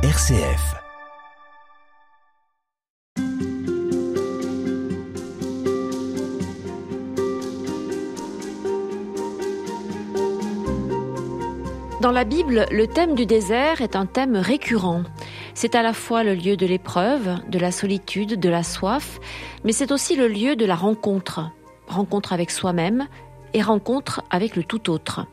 RCF. Dans la Bible, le thème du désert est un thème récurrent. C'est à la fois le lieu de l'épreuve, de la solitude, de la soif, mais c'est aussi le lieu de la rencontre. Rencontre avec soi-même et rencontre avec le tout autre.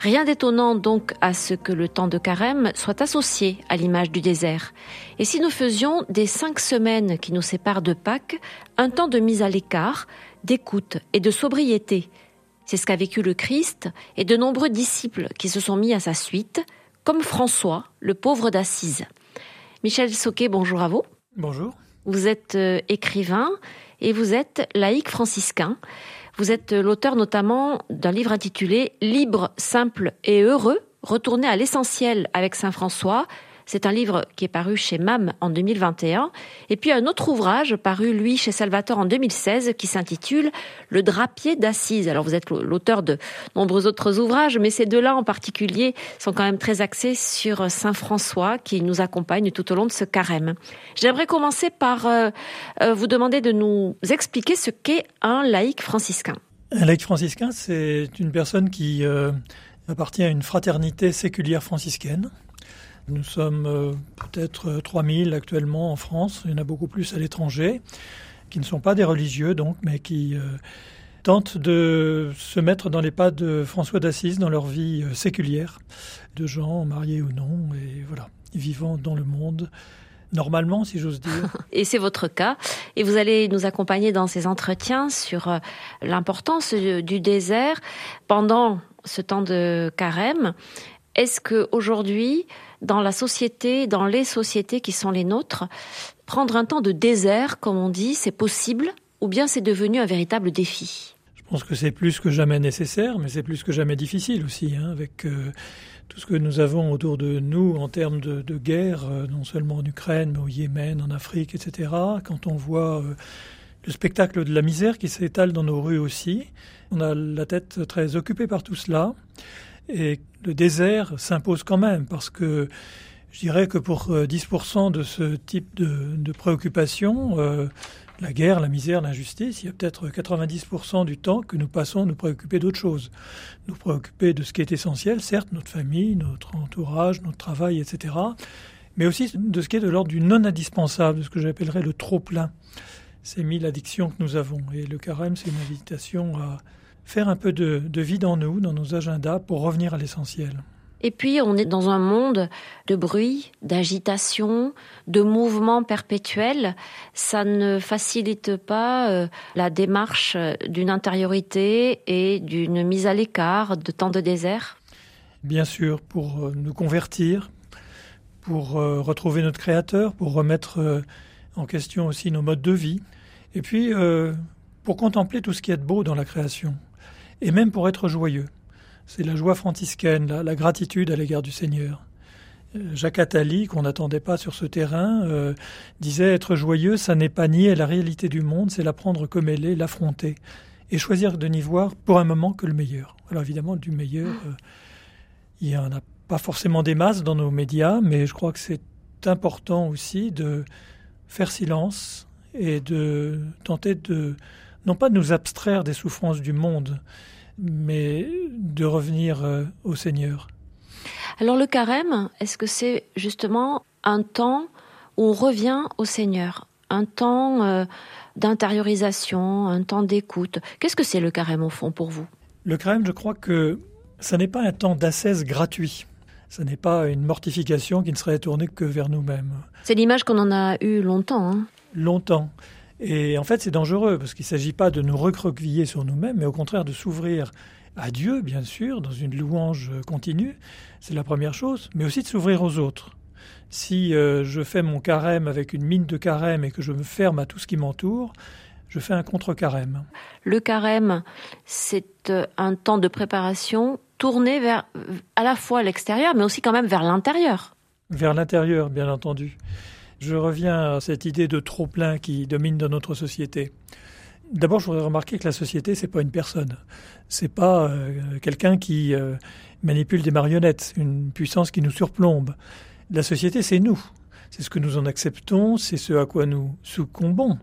Rien d'étonnant donc à ce que le temps de carême soit associé à l'image du désert. Et si nous faisions des cinq semaines qui nous séparent de Pâques un temps de mise à l'écart, d'écoute et de sobriété, c'est ce qu'a vécu le Christ et de nombreux disciples qui se sont mis à sa suite, comme François, le pauvre d'Assise. Michel Soquet, bonjour à vous. Bonjour. Vous êtes euh, écrivain et vous êtes laïc franciscain. Vous êtes l'auteur notamment d'un livre intitulé Libre, simple et heureux, retourner à l'essentiel avec Saint François, c'est un livre qui est paru chez MAM en 2021. Et puis un autre ouvrage paru, lui, chez Salvatore en 2016, qui s'intitule Le drapier d'Assise. Alors vous êtes l'auteur de nombreux autres ouvrages, mais ces deux-là en particulier sont quand même très axés sur Saint François, qui nous accompagne tout au long de ce carême. J'aimerais commencer par euh, euh, vous demander de nous expliquer ce qu'est un laïc franciscain. Un laïc franciscain, c'est une personne qui euh, appartient à une fraternité séculière franciscaine nous sommes euh, peut-être 3000 actuellement en France, il y en a beaucoup plus à l'étranger, qui ne sont pas des religieux donc, mais qui euh, tentent de se mettre dans les pas de François d'Assise dans leur vie euh, séculière, de gens mariés ou non, et voilà, vivant dans le monde normalement, si j'ose dire. Et c'est votre cas. Et vous allez nous accompagner dans ces entretiens sur l'importance du désert pendant ce temps de carême. Est-ce que aujourd'hui, dans la société, dans les sociétés qui sont les nôtres, prendre un temps de désert, comme on dit, c'est possible ou bien c'est devenu un véritable défi? Je pense que c'est plus que jamais nécessaire, mais c'est plus que jamais difficile aussi, hein, avec euh, tout ce que nous avons autour de nous en termes de, guerre, euh, non seulement en Ukraine, mais au Yémen, en Afrique, etc. Quand on voit euh, le spectacle de la misère qui s'étale dans nos rues aussi, on a la tête très occupée par tout cela. Et le désert s'impose quand même, parce que je dirais que pour 10% euh, de ce type de, de préoccupation, euh, la guerre, la misère, l'injustice, il y a peut-être 90% du temps que nous passons à nous préoccuper d'autre chose. Nous préoccuper de ce qui est essentiel, certes, notre famille, notre entourage, notre travail, etc., mais aussi de ce qui est de l'ordre du non indispensable, de ce que j'appellerais le trop-plein. Ces mille addictions que nous avons. Et le carême, c'est une invitation à faire un peu de, de vie dans nous, dans nos agendas, pour revenir à l'essentiel. Et puis, on est dans un monde de bruit, d'agitation, de mouvement perpétuel. Ça ne facilite pas euh, la démarche d'une intériorité et d'une mise à l'écart de temps de désert Bien sûr, pour euh, nous convertir, pour euh, retrouver notre Créateur, pour remettre en question aussi nos modes de vie, et puis pour contempler tout ce qui est de beau dans la création et même pour être joyeux. C'est la joie franciscaine, la, gratitude à l'égard du Seigneur. Euh, Jacques Attali, qu'on n'attendait pas sur ce terrain, euh, disait être joyeux, ça n'est pas nier la réalité du monde, c'est la prendre comme elle est, l'affronter et choisir de n'y voir pour un moment que le meilleur. Alors évidemment, du meilleur, euh, il n'y en a pas forcément des masses dans nos médias, mais je crois que c'est important aussi de faire silence et de tenter de non pas de nous abstraire des souffrances du monde, mais de revenir euh, au Seigneur. Alors le carême, est-ce que c'est justement un temps où on revient au Seigneur, un temps euh, d'intériorisation, un temps d'écoute? Qu'est-ce que c'est le carême au fond pour vous? Le carême, je crois que ça n'est pas un temps d'ascèse gratuit. Ce n'est pas une mortification qui ne serait tournée que vers nous-mêmes. C'est l'image qu'on en a eue longtemps. Hein longtemps. Et en fait, c'est dangereux parce qu'il ne s'agit pas de nous recroqueviller sur nous-mêmes, mais au contraire de s'ouvrir à Dieu, bien sûr, dans une louange continue. C'est la première chose, mais aussi de s'ouvrir aux autres. Si euh, je fais mon carême avec une mine de carême et que je me ferme à tout ce qui m'entoure, je fais un contre-carême. Le carême, c'est euh, un temps de préparation tourné vers à la fois l'extérieur, mais aussi quand même vers l'intérieur. Vers l'intérieur, bien entendu. Je reviens à cette idée de trop-plein qui domine dans notre société. D'abord, je voudrais remarquer que la société, c'est pas une personne. C'est pas euh, quelqu'un qui euh, manipule des marionnettes, une puissance qui nous surplombe. La société, c'est nous. C'est ce que nous en acceptons, c'est ce à quoi nous succombons.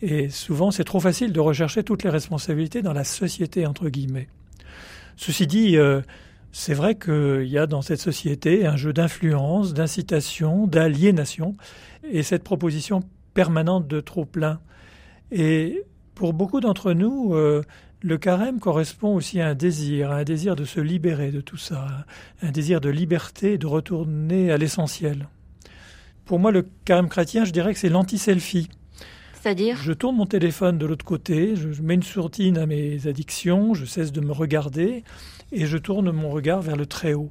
Et souvent, c'est trop facile de rechercher toutes les responsabilités dans la société, entre guillemets. Ceci dit, euh, c'est vrai qu'il y a dans cette société un jeu d'influence, d'incitation, d'aliénation, et cette proposition permanente de trop plein. Et pour beaucoup d'entre nous, euh, le carême correspond aussi à un désir, à un désir de se libérer de tout ça, un désir de liberté, de retourner à l'essentiel. Pour moi, le carême chrétien, je dirais que c'est l'anti-selfie. Je tourne mon téléphone de l'autre côté, je mets une sourdine à mes addictions, je cesse de me regarder et je tourne mon regard vers le très haut.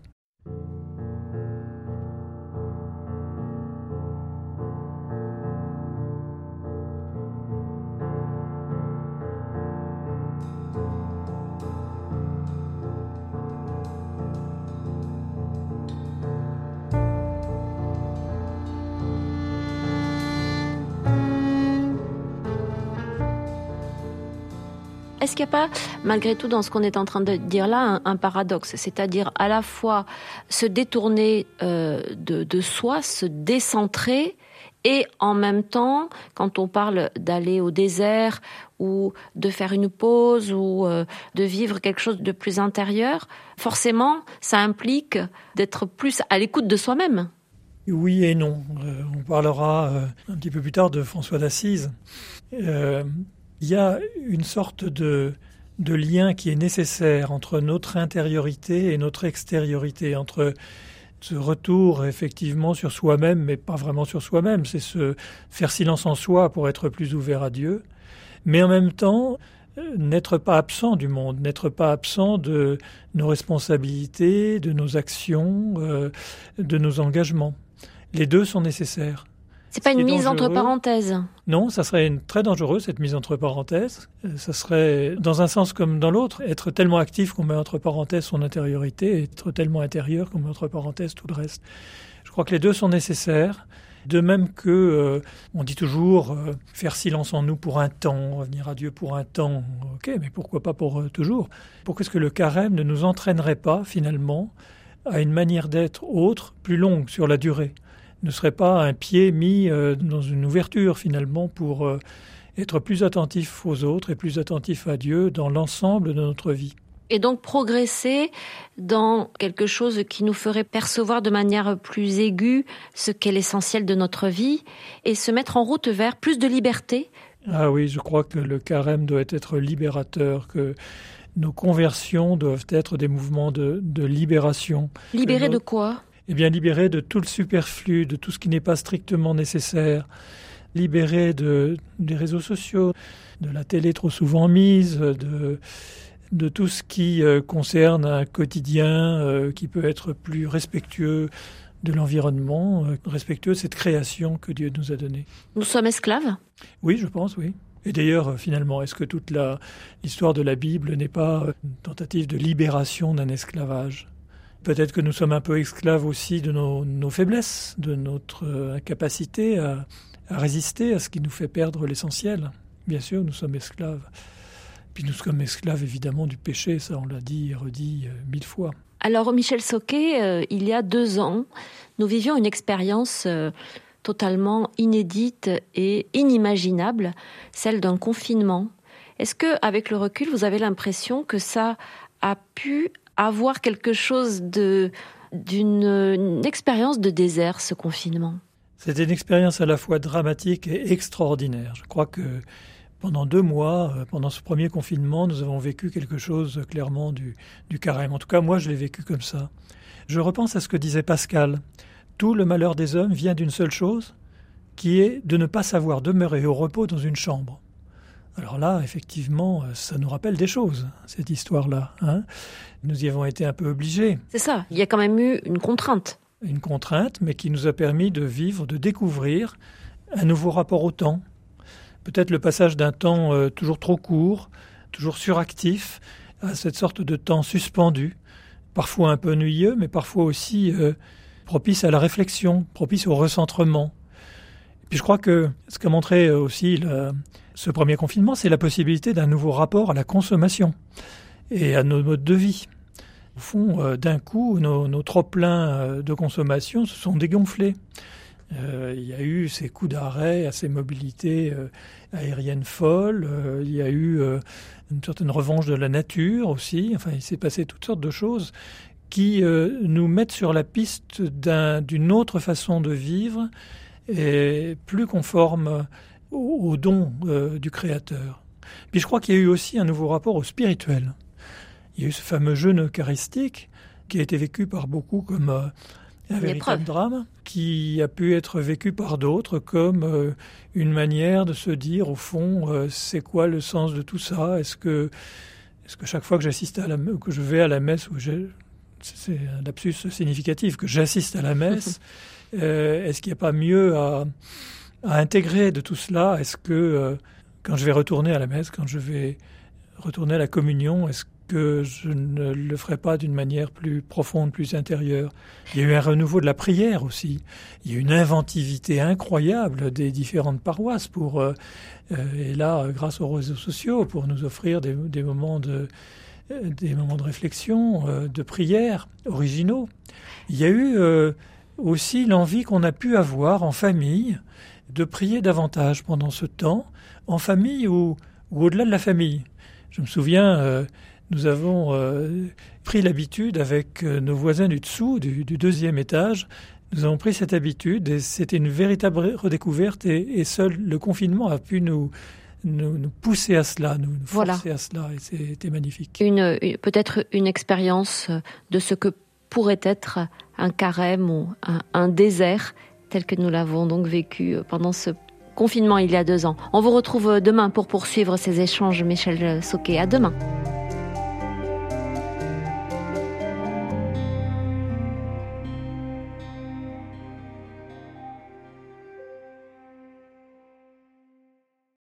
Est-ce qu'il n'y a pas, malgré tout, dans ce qu'on est en train de dire là, un, paradoxe? C'est-à-dire à la fois se détourner euh, de, soi, se décentrer, et en même temps, quand on parle d'aller au désert ou de faire une pause ou euh, de vivre quelque chose de plus intérieur, forcément, ça implique d'être plus à l'écoute de soi-même. Oui et non. Euh, on parlera un petit peu plus tard de François d'Assise il y a une sorte de, de lien qui est nécessaire entre notre intériorité et notre extériorité, entre ce retour effectivement sur soi-même, mais pas vraiment sur soi-même, c'est se faire silence en soi pour être plus ouvert à Dieu, mais en même temps euh, n'être pas absent du monde, n'être pas absent de nos responsabilités, de nos actions, euh, de nos engagements. Les deux sont nécessaires. C'est pas une mise entre parenthèses. Non, ça serait une, très dangereux cette mise entre parenthèses. Euh, ça serait dans un sens comme dans l'autre, être tellement actif qu'on met entre parenthèses son intériorité, être tellement intérieur qu'on met entre parenthèses tout le reste. Je crois que les deux sont nécessaires. De même que euh, on dit toujours euh, faire silence en nous pour un temps, revenir à Dieu pour un temps. Ok, mais pourquoi pas pour toujours? Pourquoi est-ce que le carême ne nous entraînerait pas finalement à une manière d'être autre, plus longue sur la durée? Ne serait pas un pied mis euh, dans une ouverture finalement pour euh, être plus attentif aux autres et plus attentif à Dieu dans l'ensemble de notre vie. Et donc progresser dans quelque chose qui nous ferait percevoir de manière plus aiguë ce qu'est l'essentiel de notre vie et se mettre en route vers plus de liberté. Ah oui, je crois que le carême doit être libérateur, que nos conversions doivent être des mouvements de, libération. Libéré de quoi? Eh bien, libéré de tout le superflu, de tout ce qui n'est pas strictement nécessaire, libéré de, des réseaux sociaux, de la télé trop souvent mise, de, de tout ce qui euh, concerne un quotidien euh, qui peut être plus respectueux de l'environnement, euh, respectueux de cette création que Dieu nous a donnée. Nous sommes esclaves? Oui, je pense, oui. Et d'ailleurs, finalement, est-ce que toute l'histoire de la Bible n'est pas une tentative de libération d'un esclavage? Peut-être que nous sommes un peu esclaves aussi de nos, faiblesses, de notre euh, incapacité à, résister à ce qui nous fait perdre l'essentiel. Bien sûr, nous sommes esclaves. Puis nous sommes esclaves évidemment du péché, ça on l'a dit et redit euh, mille fois. Alors Michel Soquet, euh, il y a deux ans, nous vivions une expérience totalement inédite et inimaginable, celle d'un confinement. Est-ce que, avec le recul, vous avez l'impression que ça a pu avoir quelque chose de d'une expérience de désert, ce confinement? C'était une expérience à la fois dramatique et extraordinaire. Je crois que pendant deux mois, euh, pendant ce premier confinement, nous avons vécu quelque chose clairement du, du carême. En tout cas, moi, je l'ai vécu comme ça. Je repense à ce que disait Pascal. Tout le malheur des hommes vient d'une seule chose, qui est de ne pas savoir demeurer au repos dans une chambre. Alors là, effectivement, euh, ça nous rappelle des choses, cette histoire-là. Hein. nous y avons été un peu obligés. C'est ça, il y a quand même eu une contrainte. Une contrainte, mais qui nous a permis de vivre, de découvrir un nouveau rapport au temps. Peut-être le passage d'un temps euh, toujours trop court, toujours suractif, à cette sorte de temps suspendu, parfois un peu ennuyeux, mais parfois aussi euh, propice à la réflexion, propice au recentrement. Puis je crois que ce qu'a montré aussi la, ce premier confinement, c'est la possibilité d'un nouveau rapport à la consommation et à nos modes de vie. Au fond, d'un coup, nos, nos trop-pleins de consommation se sont dégonflés. Euh, il y a eu ces coups d'arrêt à ces mobilités euh, aériennes folles. Euh, il y a eu une certaine revanche de la nature aussi. Enfin, il s'est passé toutes sortes de choses qui nous mettent sur la piste d'une autre façon de vivre et plus conforme au, don du Créateur. Puis je crois qu'il y a eu aussi un nouveau rapport au spirituel. Il y a eu ce fameux jeûne eucharistique qui a été vécu par beaucoup comme un véritable drame qui a pu être vécu par d'autres comme euh, une manière de se dire au fond euh, c'est quoi le sens de tout ça? Est-ce que est-ce que chaque fois que j'assiste à la que je vais à la messe ou c'est un lapsus significatif que j'assiste à la messe euh, est-ce qu'il n'y a pas mieux à, intégrer de tout cela? Est-ce que quand je vais retourner à la messe, quand je vais retourner à la communion, est-ce que je ne le ferai pas d'une manière plus profonde, plus intérieure? Il y a eu un renouveau de la prière aussi. Il y a eu une inventivité incroyable des différentes paroisses pour, euh, euh, et là, grâce aux réseaux sociaux, pour nous offrir des, moments de, euh, des moments de réflexion, de prière originaux. Il y a eu aussi l'envie qu'on a pu avoir en famille de prier davantage pendant ce temps, en famille ou, ou au-delà de la famille. Je me souviens, nous avons euh, pris l'habitude avec euh, nos voisins du dessous, du, deuxième étage, nous avons pris cette habitude et c'était une véritable redécouverte et, seul le confinement a pu nous, nous, pousser à cela, nous, forcer à cela et c'était magnifique. Une, peut-être une expérience de ce que pourrait être un carême ou un, désert tel que nous l'avons donc vécu pendant ce confinement il y a deux ans. On vous retrouve demain pour poursuivre ces échanges, Michel Soquet. À demain.